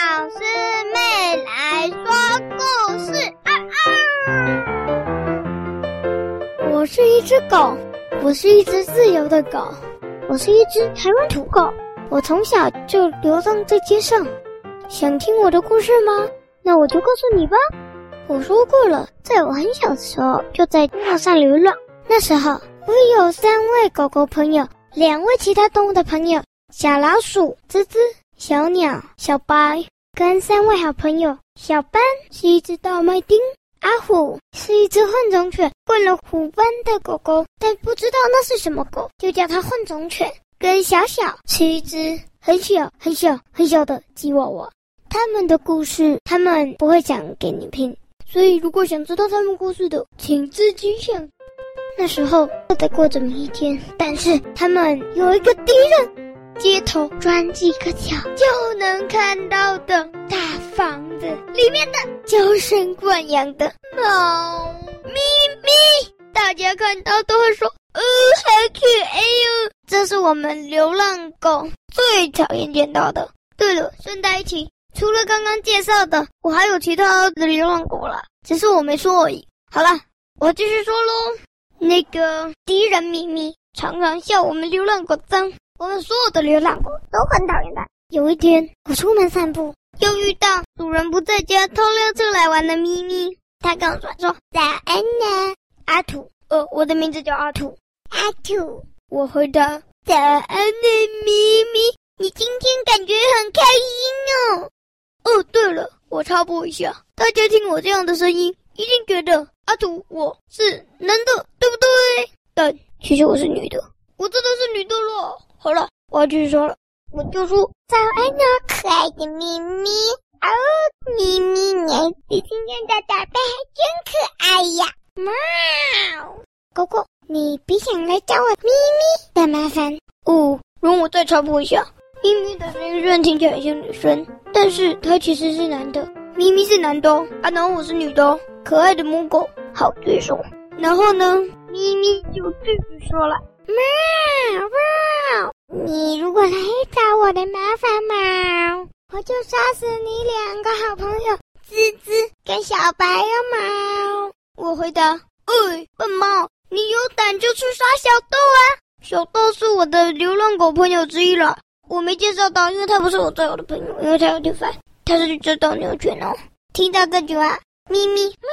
老师妹来说故事。啊啊！我是一只狗，我是一只自由的狗，我是一只台湾土狗。我从小就流浪在街上，想听我的故事吗？那我就告诉你吧。我说过了，在我很小的时候就在街上流浪。那时候我有三位狗狗朋友，两位其他动物的朋友：小老鼠吱吱、小鸟小白，跟三位好朋友。小斑是一只大麦町，阿虎是一只混种犬，混了虎斑的狗狗，但不知道那是什么狗，就叫它混种犬。跟小小是一只很小很小很小的吉娃娃，他们的故事他们不会讲给你听，所以如果想知道他们故事的，请自己想。那时候都在过着每一天，但是他们有一个敌人，街头转几个角就能看到的大房子里面的娇生惯养的猫咪咪，大家看到都会说。呃，好可爱哟！这是我们流浪狗最讨厌见到的。对了，顺带一提，除了刚刚介绍的，我还有其他的流浪狗啦，只是我没说而已。好了，我继续说喽。那个敌人咪咪常常笑我们流浪狗脏，我们所有的流浪狗都很讨厌它。有一天，我出门散步，又遇到主人不在家偷溜出来玩的咪咪，它跟我说：“早安呢，阿土。”呃，我的名字叫阿土。阿土，我回答：“早安呢咪咪，你今天感觉很开心哦。”哦，对了，我插播一下，大家听我这样的声音，一定觉得阿土我是男的，对不对？但其实我是女的，我真的是女的了。好了，我要继续说了，我就说：“早安呢，可爱的咪咪。”哦，咪咪，你你今天的打扮还真可爱呀。喵，狗狗，你别想来找我咪咪的麻烦哦。容我再插播一下，咪咪的声音虽然听起来像女生，但是它其实是男的。咪咪是男的，啊，然后我是女的，可爱的母狗。好，对手。然后呢，咪咪就继续说了：喵喵，你如果来找我的麻烦嘛，我就杀死你两个好朋友滋滋跟小白哦猫。我回答：“哎，笨猫，你有胆就去杀小豆啊！小豆是我的流浪狗朋友之一了。我没介绍到，因为他不是我最好的朋友，因为他有点烦。他是一只斗牛犬哦。听到这句话，咪咪，喵，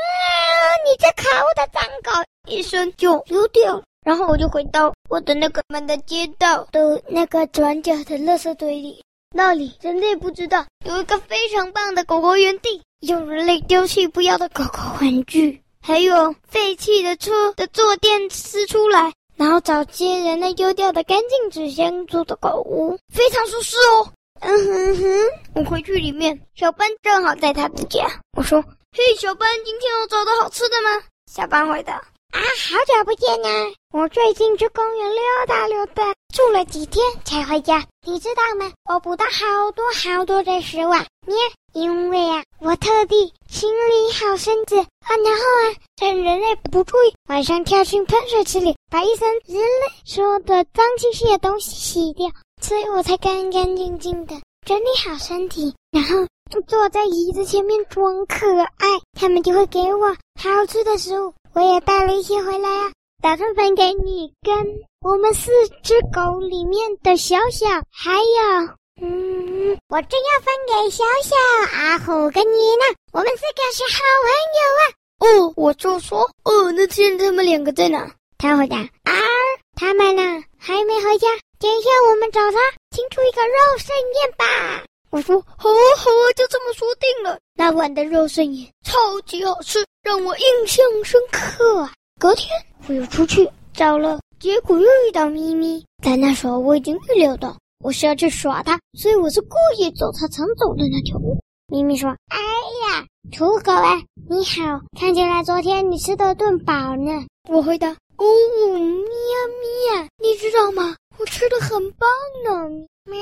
你这可恶的脏狗！一声就溜掉。然后我就回到我的那个满的街道的那个转角的垃圾堆里，那里人类不知道有一个非常棒的狗狗园地，有人类丢弃不要的狗狗玩具。”还有废弃的车的坐垫撕出来，然后找些人类丢掉的干净纸箱做的狗屋，非常舒适哦。嗯哼哼，我回去里面，小班正好在他的家。我说：“嘿，小班，今天有找到好吃的吗？”小班回答：“啊，好久不见呢！我最近去公园溜达溜达，住了几天才回家。你知道吗？我捕到好多好多的食物。啊你。”因为啊，我特地清理好身子啊，然后啊，趁人类不注意，晚上跳进喷水池里，把一身人类说的脏兮兮的东西洗掉，所以我才干干净净的整理好身体，然后坐在椅子前面装可爱。他们就会给我好吃的食物，我也带了一些回来啊，打算分给你跟我们四只狗里面的小小，还有。嗯，我正要分给小小阿虎跟你呢，我们四个是好朋友啊。哦，我就说，哦，那现在他们两个在哪？他回答啊，他们呢还没回家，等一下我们找他，庆祝一个肉盛宴吧。我说好啊好啊，就这么说定了。那晚的肉盛宴超级好吃，让我印象深刻啊。隔天我又出去找了，结果又遇到咪咪，但那时候我已经预料到。我是要去耍它，所以我是故意走它常走的那条路。咪咪说：“哎呀，土狗啊，你好，看起来昨天你吃的顿饱呢。”我回答：“哦，喵喵，你知道吗？我吃的很棒呢。”喵，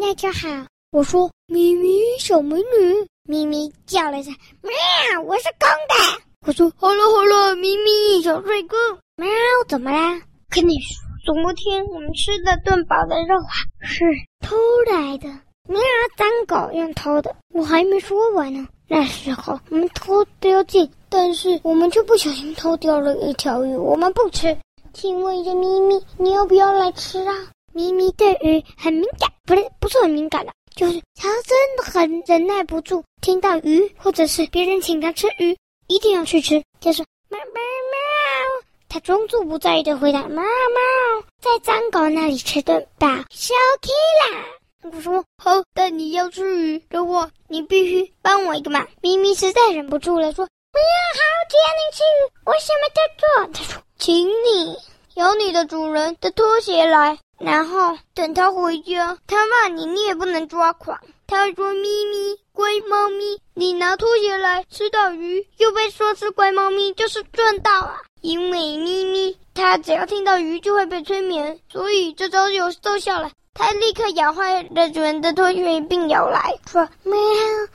那就好。我说：“咪咪，小美女。”咪咪叫了一声：“喵，我是公的。”我说：“好了好了，咪咪，小帅哥。”喵，怎么啦？跟你说。昨天我们吃的炖饱的肉啊，是偷来的。喵，脏狗用偷的，我还没说完呢。那时候我们偷掉进，但是我们却不小心偷掉了一条鱼，我们不吃。请问一下咪咪，你要不要来吃啊？咪咪对鱼很敏感，不是不是很敏感的，就是它真的很忍耐不住，听到鱼或者是别人请它吃鱼，一定要去吃，就是喵喵喵。他装作不在意的回答：“猫猫，在脏狗那里吃顿饱，小 K 啦。”我说：“好，但你要吃鱼的话，你必须帮我一个忙。”咪咪实在忍不住了，说：“不要，好，只要你吃鱼，我什么都做。”他说：“请你有你的主人的拖鞋来，然后等他回家，他骂你，你也不能抓狂。他会说：‘咪咪，乖猫咪，你拿拖鞋来，吃到鱼又被说是乖猫咪，就是赚到啊。’”因为咪咪，它只要听到鱼就会被催眠，所以这招就奏效了。它立刻咬坏了主人的拖鞋，并咬来说：“喵，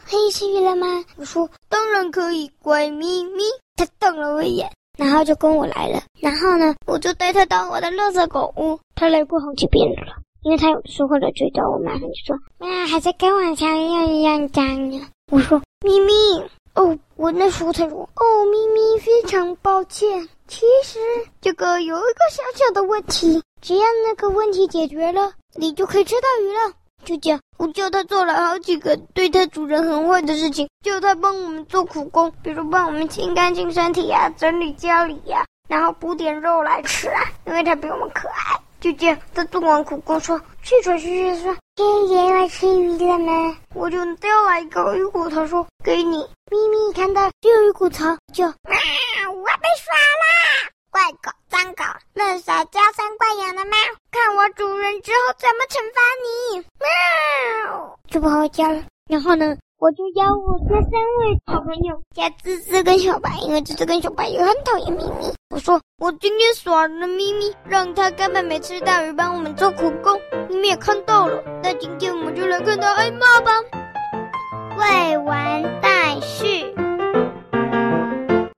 可以吃鱼了吗？”我说：“当然可以，乖咪咪。”它瞪了我一眼，然后就跟我来了。然后呢，我就带它到我的垃圾狗屋。他来过好几遍了，因为他有的时候会来追到我，马上就说：“喵，还在跟往常一样一样脏呢。”我说：“咪咪。”哦，我那时候才说：“哦，咪咪，非常抱歉。”其实这个有一个小小的问题，只要那个问题解决了，你就可以吃到鱼了。就这样，我叫他做了好几个对他主人很坏的事情，叫他帮我们做苦工，比如帮我们清干净身体呀、啊，整理家里呀、啊，然后补点肉来吃啊，因为他比我们可爱。就这样，他做完苦工说：“气喘吁吁说，爷爷来吃鱼了吗？”我就叼来一个鱼骨头说：“给你。”咪咪看到这鱼骨头就啊。我被耍啦！怪狗、脏狗、乱撒娇生惯养的猫，看我主人之后怎么惩罚你！喵，就不好叫了。然后呢，我就邀我那三位好朋友，加滋滋跟小白，因为滋滋跟小白也很讨厌咪咪。我说我今天耍了咪咪，让他根本没吃大鱼，帮我们做苦工。你们也看到了，那今天我们就来看他挨骂吧。未完待续。